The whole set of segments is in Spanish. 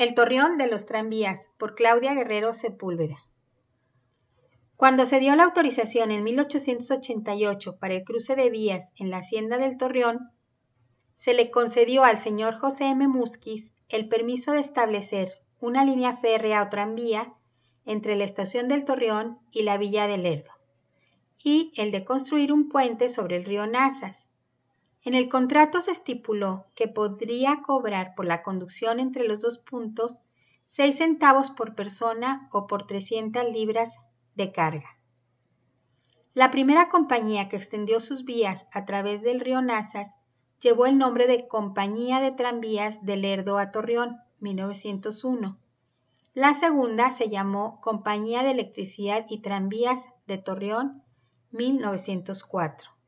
El Torreón de los Tranvías por Claudia Guerrero Sepúlveda. Cuando se dio la autorización en 1888 para el cruce de vías en la hacienda del Torreón, se le concedió al señor José M. Musquiz el permiso de establecer una línea férrea o tranvía entre la estación del Torreón y la villa de Lerdo, y el de construir un puente sobre el río Nazas, en el contrato se estipuló que podría cobrar por la conducción entre los dos puntos seis centavos por persona o por 300 libras de carga. La primera compañía que extendió sus vías a través del río Nazas llevó el nombre de Compañía de Tranvías de Lerdo a Torreón, 1901. La segunda se llamó Compañía de Electricidad y Tranvías de Torreón, 1904.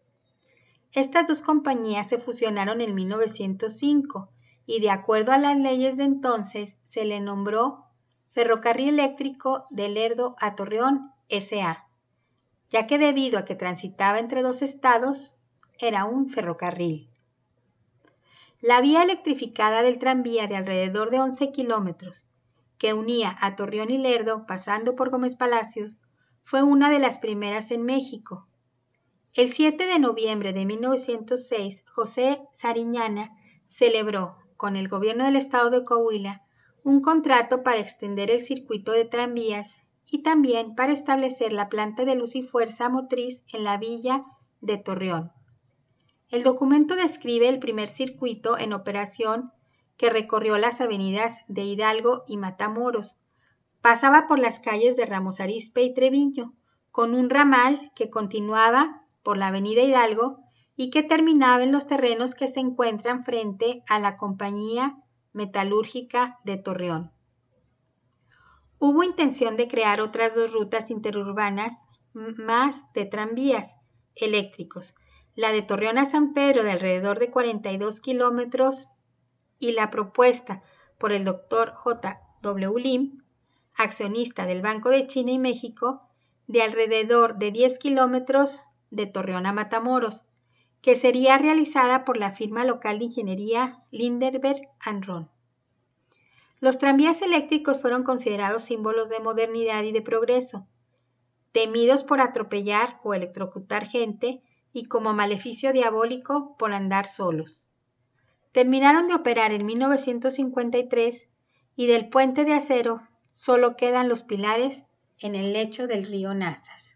Estas dos compañías se fusionaron en 1905 y de acuerdo a las leyes de entonces se le nombró Ferrocarril Eléctrico de Lerdo a Torreón S.A., ya que debido a que transitaba entre dos estados, era un ferrocarril. La vía electrificada del tranvía de alrededor de 11 kilómetros, que unía a Torreón y Lerdo pasando por Gómez Palacios, fue una de las primeras en México el 7 de noviembre de 1906, José Sariñana celebró, con el gobierno del estado de Coahuila, un contrato para extender el circuito de tranvías y también para establecer la planta de luz y fuerza motriz en la villa de Torreón. El documento describe el primer circuito en operación que recorrió las avenidas de Hidalgo y Matamoros. Pasaba por las calles de Ramos Arizpe y Treviño, con un ramal que continuaba por la avenida Hidalgo y que terminaba en los terrenos que se encuentran frente a la compañía metalúrgica de Torreón. Hubo intención de crear otras dos rutas interurbanas más de tranvías eléctricos, la de Torreón a San Pedro de alrededor de 42 kilómetros y la propuesta por el doctor J. W. Lim, accionista del Banco de China y México, de alrededor de 10 kilómetros de Torreón a Matamoros, que sería realizada por la firma local de ingeniería Linderberg Ron. Los tranvías eléctricos fueron considerados símbolos de modernidad y de progreso, temidos por atropellar o electrocutar gente y como maleficio diabólico por andar solos. Terminaron de operar en 1953 y del puente de acero solo quedan los pilares en el lecho del río Nazas.